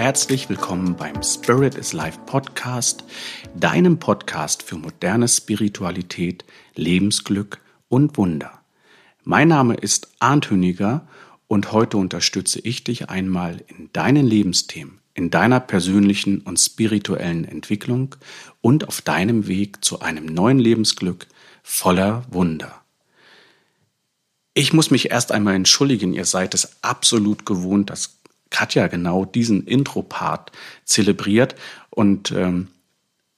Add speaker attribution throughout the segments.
Speaker 1: herzlich willkommen beim Spirit is Life Podcast, deinem Podcast für moderne Spiritualität, Lebensglück und Wunder. Mein Name ist Arndt Hüniger und heute unterstütze ich dich einmal in deinen Lebensthemen, in deiner persönlichen und spirituellen Entwicklung und auf deinem Weg zu einem neuen Lebensglück voller Wunder. Ich muss mich erst einmal entschuldigen, ihr seid es absolut gewohnt, dass Katja genau diesen Intro-Part zelebriert und ähm,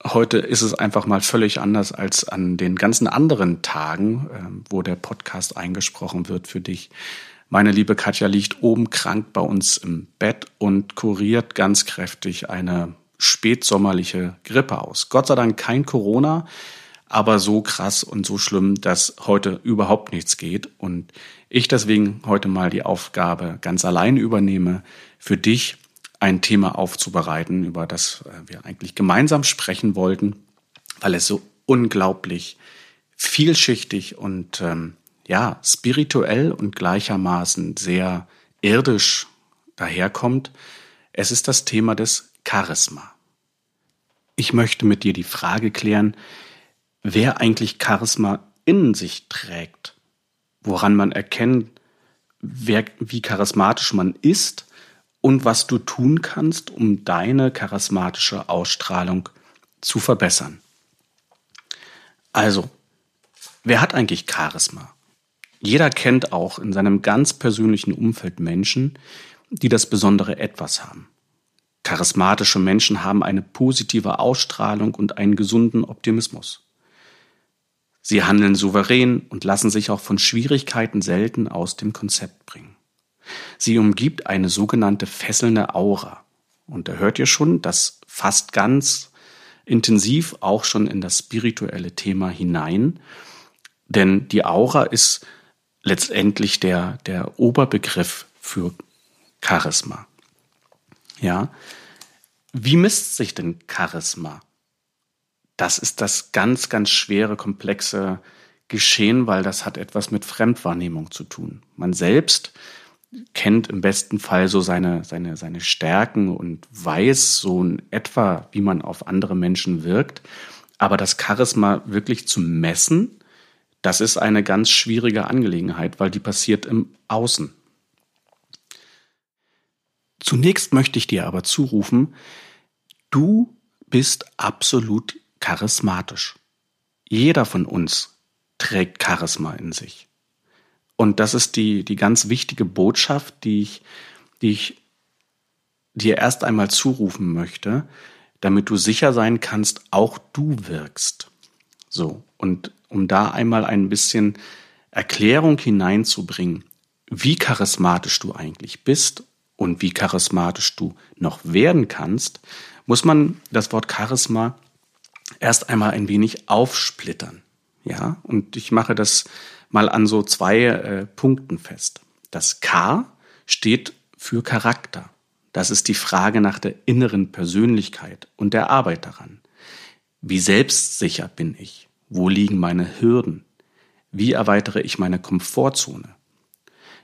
Speaker 1: heute ist es einfach mal völlig anders als an den ganzen anderen Tagen, ähm, wo der Podcast eingesprochen wird für dich. Meine liebe Katja liegt oben krank bei uns im Bett und kuriert ganz kräftig eine spätsommerliche Grippe aus. Gott sei Dank kein Corona aber so krass und so schlimm, dass heute überhaupt nichts geht und ich deswegen heute mal die Aufgabe ganz allein übernehme, für dich ein Thema aufzubereiten, über das äh, wir eigentlich gemeinsam sprechen wollten, weil es so unglaublich vielschichtig und ähm, ja, spirituell und gleichermaßen sehr irdisch daherkommt. Es ist das Thema des Charisma. Ich möchte mit dir die Frage klären, wer eigentlich Charisma in sich trägt, woran man erkennt, wer, wie charismatisch man ist und was du tun kannst, um deine charismatische Ausstrahlung zu verbessern. Also, wer hat eigentlich Charisma? Jeder kennt auch in seinem ganz persönlichen Umfeld Menschen, die das besondere Etwas haben. Charismatische Menschen haben eine positive Ausstrahlung und einen gesunden Optimismus. Sie handeln souverän und lassen sich auch von Schwierigkeiten selten aus dem Konzept bringen. Sie umgibt eine sogenannte fesselnde Aura. Und da hört ihr schon, das fasst ganz intensiv auch schon in das spirituelle Thema hinein. Denn die Aura ist letztendlich der, der Oberbegriff für Charisma. Ja. Wie misst sich denn Charisma? Das ist das ganz, ganz schwere, komplexe Geschehen, weil das hat etwas mit Fremdwahrnehmung zu tun. Man selbst kennt im besten Fall so seine, seine, seine Stärken und weiß so in etwa, wie man auf andere Menschen wirkt. Aber das Charisma wirklich zu messen, das ist eine ganz schwierige Angelegenheit, weil die passiert im Außen. Zunächst möchte ich dir aber zurufen, du bist absolut charismatisch. Jeder von uns trägt Charisma in sich. Und das ist die, die ganz wichtige Botschaft, die ich, die ich dir erst einmal zurufen möchte, damit du sicher sein kannst, auch du wirkst. So. Und um da einmal ein bisschen Erklärung hineinzubringen, wie charismatisch du eigentlich bist und wie charismatisch du noch werden kannst, muss man das Wort Charisma erst einmal ein wenig aufsplittern. Ja, und ich mache das mal an so zwei äh, Punkten fest. Das K steht für Charakter. Das ist die Frage nach der inneren Persönlichkeit und der Arbeit daran. Wie selbstsicher bin ich? Wo liegen meine Hürden? Wie erweitere ich meine Komfortzone?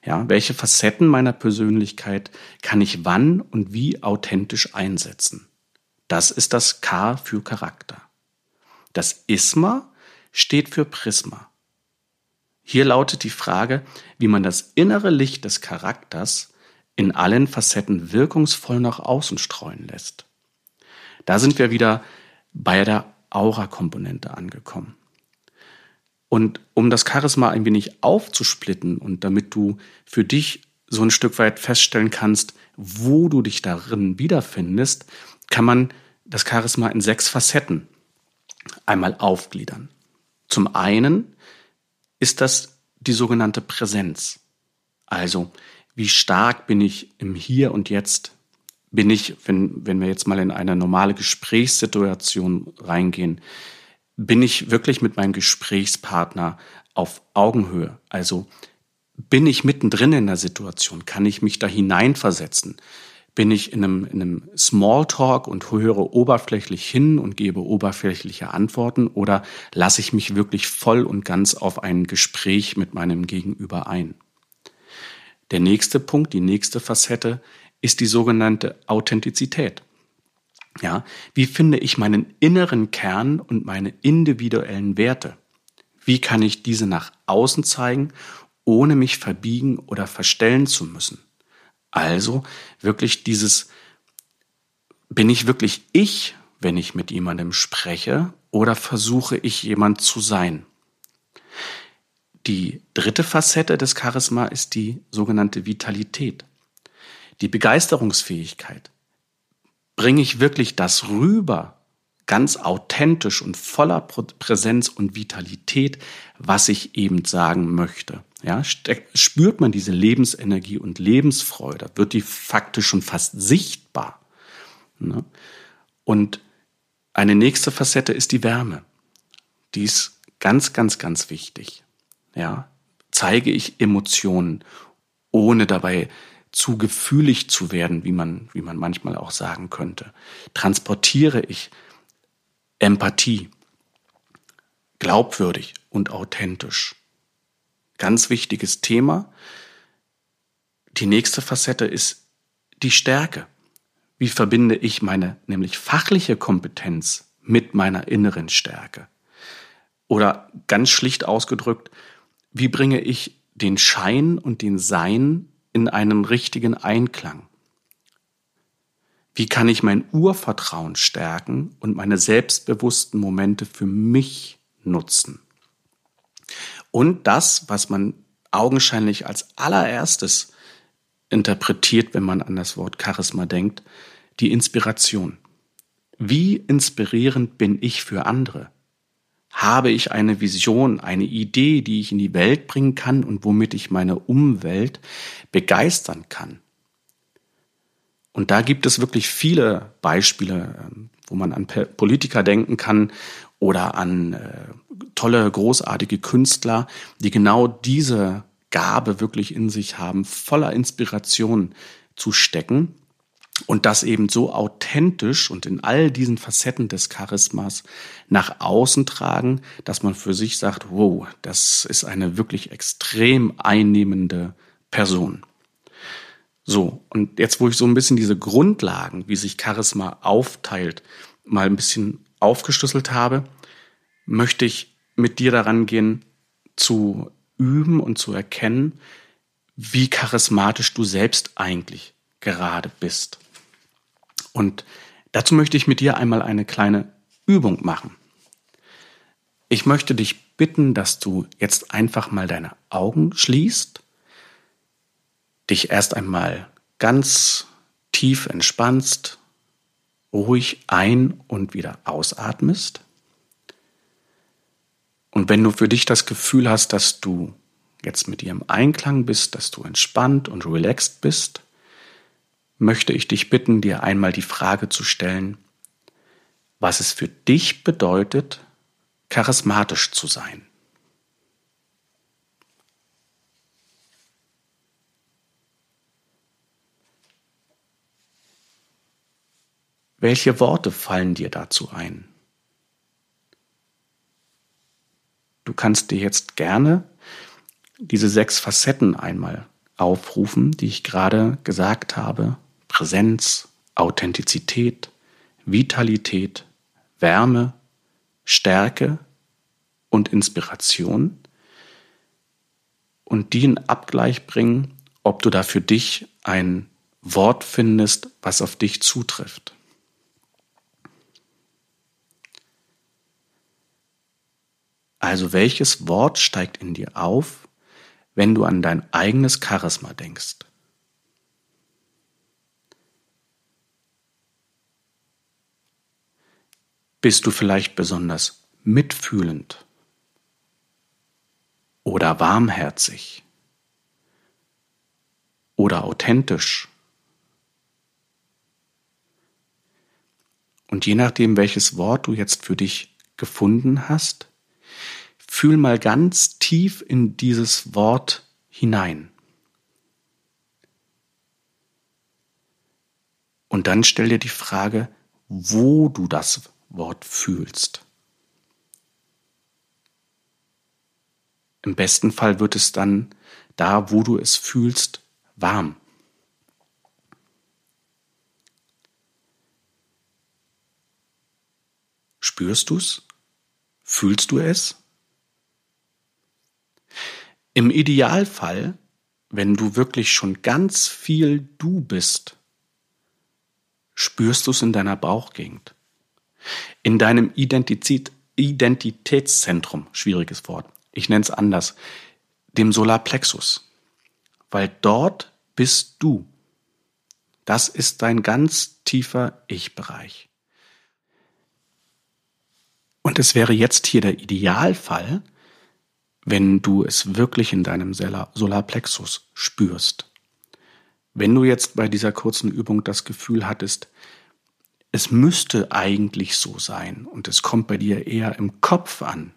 Speaker 1: Ja, welche Facetten meiner Persönlichkeit kann ich wann und wie authentisch einsetzen? Das ist das K für Charakter. Das Isma steht für Prisma. Hier lautet die Frage, wie man das innere Licht des Charakters in allen Facetten wirkungsvoll nach außen streuen lässt. Da sind wir wieder bei der Aura-Komponente angekommen. Und um das Charisma ein wenig aufzusplitten und damit du für dich so ein Stück weit feststellen kannst, wo du dich darin wiederfindest, kann man das Charisma in sechs Facetten einmal aufgliedern. Zum einen ist das die sogenannte Präsenz. Also, wie stark bin ich im Hier und Jetzt? Bin ich, wenn, wenn wir jetzt mal in eine normale Gesprächssituation reingehen, bin ich wirklich mit meinem Gesprächspartner auf Augenhöhe? Also, bin ich mittendrin in der Situation? Kann ich mich da hineinversetzen? Bin ich in einem, in einem Smalltalk und höre oberflächlich hin und gebe oberflächliche Antworten oder lasse ich mich wirklich voll und ganz auf ein Gespräch mit meinem Gegenüber ein? Der nächste Punkt, die nächste Facette ist die sogenannte Authentizität. Ja, wie finde ich meinen inneren Kern und meine individuellen Werte? Wie kann ich diese nach außen zeigen, ohne mich verbiegen oder verstellen zu müssen? Also wirklich dieses, bin ich wirklich ich, wenn ich mit jemandem spreche, oder versuche ich jemand zu sein? Die dritte Facette des Charisma ist die sogenannte Vitalität, die Begeisterungsfähigkeit. Bringe ich wirklich das rüber, ganz authentisch und voller Präsenz und Vitalität, was ich eben sagen möchte? Ja, spürt man diese Lebensenergie und Lebensfreude, wird die faktisch schon fast sichtbar. Ne? Und eine nächste Facette ist die Wärme. Die ist ganz, ganz, ganz wichtig. Ja, zeige ich Emotionen, ohne dabei zu gefühlig zu werden, wie man, wie man manchmal auch sagen könnte. Transportiere ich Empathie, glaubwürdig und authentisch. Ganz wichtiges Thema. Die nächste Facette ist die Stärke. Wie verbinde ich meine nämlich fachliche Kompetenz mit meiner inneren Stärke? Oder ganz schlicht ausgedrückt, wie bringe ich den Schein und den Sein in einen richtigen Einklang? Wie kann ich mein Urvertrauen stärken und meine selbstbewussten Momente für mich nutzen? Und das, was man augenscheinlich als allererstes interpretiert, wenn man an das Wort Charisma denkt, die Inspiration. Wie inspirierend bin ich für andere? Habe ich eine Vision, eine Idee, die ich in die Welt bringen kann und womit ich meine Umwelt begeistern kann? Und da gibt es wirklich viele Beispiele, ähm, wo man an Politiker denken kann oder an äh, tolle, großartige Künstler, die genau diese Gabe wirklich in sich haben, voller Inspiration zu stecken und das eben so authentisch und in all diesen Facetten des Charismas nach außen tragen, dass man für sich sagt, wow, das ist eine wirklich extrem einnehmende Person. So, und jetzt, wo ich so ein bisschen diese Grundlagen, wie sich Charisma aufteilt, mal ein bisschen aufgeschlüsselt habe, möchte ich mit dir daran gehen, zu üben und zu erkennen, wie charismatisch du selbst eigentlich gerade bist. Und dazu möchte ich mit dir einmal eine kleine Übung machen. Ich möchte dich bitten, dass du jetzt einfach mal deine Augen schließt, dich erst einmal ganz tief entspannst, ruhig ein- und wieder ausatmest. Und wenn du für dich das Gefühl hast, dass du jetzt mit ihr im Einklang bist, dass du entspannt und relaxed bist, möchte ich dich bitten, dir einmal die Frage zu stellen, was es für dich bedeutet, charismatisch zu sein. Welche Worte fallen dir dazu ein? Du kannst dir jetzt gerne diese sechs Facetten einmal aufrufen, die ich gerade gesagt habe. Präsenz, Authentizität, Vitalität, Wärme, Stärke und Inspiration und die in Abgleich bringen, ob du da für dich ein Wort findest, was auf dich zutrifft. Also welches Wort steigt in dir auf, wenn du an dein eigenes Charisma denkst? Bist du vielleicht besonders mitfühlend oder warmherzig oder authentisch? Und je nachdem, welches Wort du jetzt für dich gefunden hast, fühl mal ganz tief in dieses Wort hinein. Und dann stell dir die Frage, wo du das Wort fühlst. Im besten Fall wird es dann da, wo du es fühlst, warm. Spürst du es? Fühlst du es? Im Idealfall, wenn du wirklich schon ganz viel du bist, spürst du es in deiner Bauchgegend, in deinem Identität, Identitätszentrum, schwieriges Wort, ich nenne es anders, dem Solarplexus, weil dort bist du. Das ist dein ganz tiefer Ich-Bereich. Und es wäre jetzt hier der Idealfall, wenn du es wirklich in deinem Solarplexus spürst. Wenn du jetzt bei dieser kurzen Übung das Gefühl hattest, es müsste eigentlich so sein und es kommt bei dir eher im Kopf an,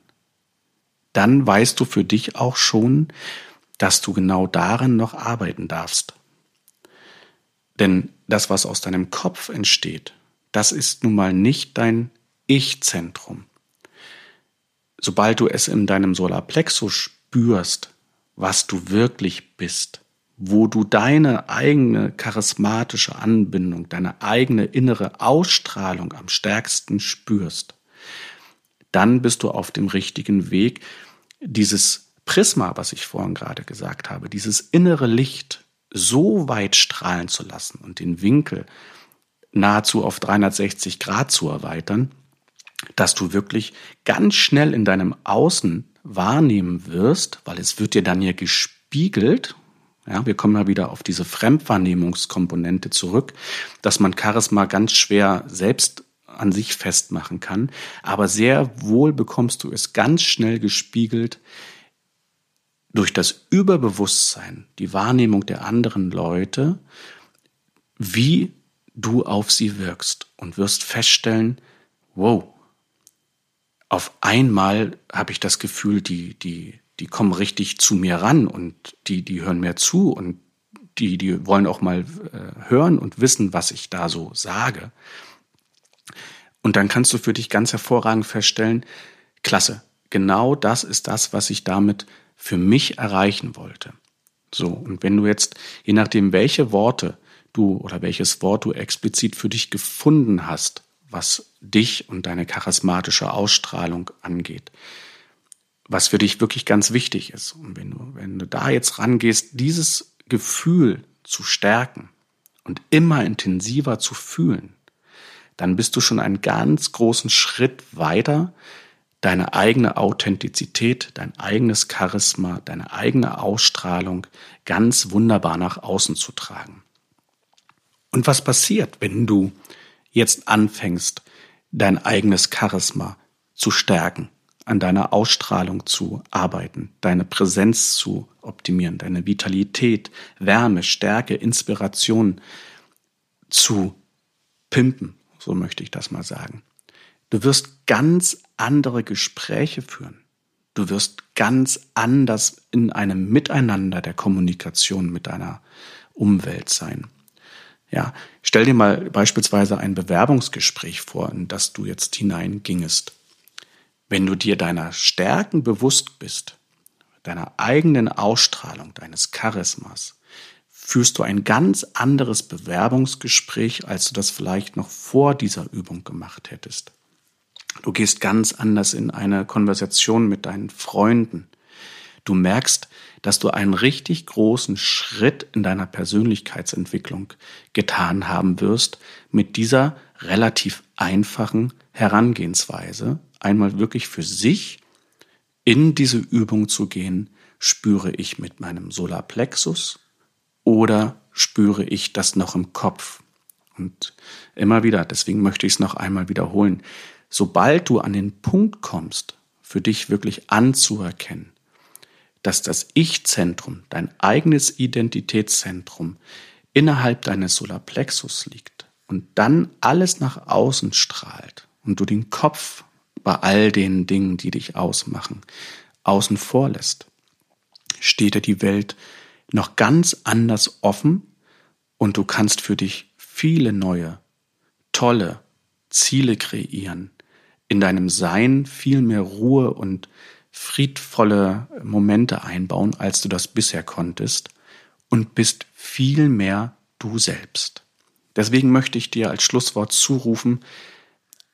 Speaker 1: dann weißt du für dich auch schon, dass du genau darin noch arbeiten darfst. Denn das, was aus deinem Kopf entsteht, das ist nun mal nicht dein Ich-Zentrum sobald du es in deinem Solarplexus spürst, was du wirklich bist, wo du deine eigene charismatische Anbindung, deine eigene innere Ausstrahlung am stärksten spürst, dann bist du auf dem richtigen Weg, dieses Prisma, was ich vorhin gerade gesagt habe, dieses innere Licht so weit strahlen zu lassen und den Winkel nahezu auf 360 Grad zu erweitern, dass du wirklich ganz schnell in deinem Außen wahrnehmen wirst, weil es wird dir dann ja gespiegelt. Ja, wir kommen mal wieder auf diese Fremdwahrnehmungskomponente zurück, dass man Charisma ganz schwer selbst an sich festmachen kann. Aber sehr wohl bekommst du es ganz schnell gespiegelt durch das Überbewusstsein, die Wahrnehmung der anderen Leute, wie du auf sie wirkst und wirst feststellen, wow, auf einmal habe ich das Gefühl, die, die, die kommen richtig zu mir ran und die, die hören mir zu und die, die wollen auch mal äh, hören und wissen, was ich da so sage. Und dann kannst du für dich ganz hervorragend feststellen, klasse, genau das ist das, was ich damit für mich erreichen wollte. So, und wenn du jetzt, je nachdem, welche Worte du oder welches Wort du explizit für dich gefunden hast, was dich und deine charismatische Ausstrahlung angeht. Was für dich wirklich ganz wichtig ist. Und wenn du, wenn du da jetzt rangehst, dieses Gefühl zu stärken und immer intensiver zu fühlen, dann bist du schon einen ganz großen Schritt weiter, deine eigene Authentizität, dein eigenes Charisma, deine eigene Ausstrahlung ganz wunderbar nach außen zu tragen. Und was passiert, wenn du jetzt anfängst, dein eigenes Charisma zu stärken, an deiner Ausstrahlung zu arbeiten, deine Präsenz zu optimieren, deine Vitalität, Wärme, Stärke, Inspiration zu pimpen, so möchte ich das mal sagen. Du wirst ganz andere Gespräche führen. Du wirst ganz anders in einem Miteinander der Kommunikation mit deiner Umwelt sein. Ja, stell dir mal beispielsweise ein Bewerbungsgespräch vor, in das du jetzt hineingingest. Wenn du dir deiner Stärken bewusst bist, deiner eigenen Ausstrahlung, deines Charismas, führst du ein ganz anderes Bewerbungsgespräch, als du das vielleicht noch vor dieser Übung gemacht hättest. Du gehst ganz anders in eine Konversation mit deinen Freunden. Du merkst, dass du einen richtig großen Schritt in deiner Persönlichkeitsentwicklung getan haben wirst mit dieser relativ einfachen Herangehensweise, einmal wirklich für sich in diese Übung zu gehen, spüre ich mit meinem Solarplexus oder spüre ich das noch im Kopf? Und immer wieder, deswegen möchte ich es noch einmal wiederholen, sobald du an den Punkt kommst, für dich wirklich anzuerkennen, dass das Ich-Zentrum, dein eigenes Identitätszentrum innerhalb deines Solarplexus liegt und dann alles nach außen strahlt und du den Kopf bei all den Dingen, die dich ausmachen, außen vor lässt, steht dir die Welt noch ganz anders offen und du kannst für dich viele neue, tolle Ziele kreieren, in deinem Sein viel mehr Ruhe und friedvolle Momente einbauen, als du das bisher konntest und bist viel mehr du selbst. Deswegen möchte ich dir als Schlusswort zurufen,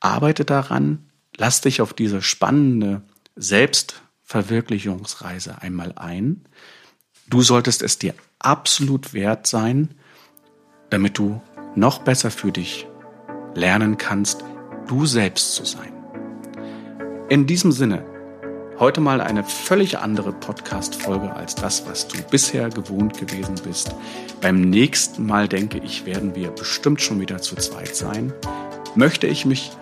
Speaker 1: arbeite daran, lass dich auf diese spannende Selbstverwirklichungsreise einmal ein. Du solltest es dir absolut wert sein, damit du noch besser für dich lernen kannst, du selbst zu sein. In diesem Sinne, heute mal eine völlig andere Podcast-Folge als das, was du bisher gewohnt gewesen bist. Beim nächsten Mal, denke ich, werden wir bestimmt schon wieder zu zweit sein. Möchte ich mich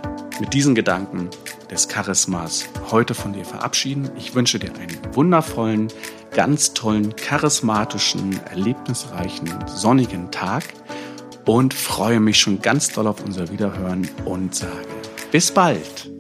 Speaker 1: mit diesen Gedanken des Charismas heute von dir verabschieden. Ich wünsche dir einen wundervollen, ganz tollen, charismatischen, erlebnisreichen, sonnigen Tag und freue mich schon ganz doll auf unser Wiederhören und sage bis bald.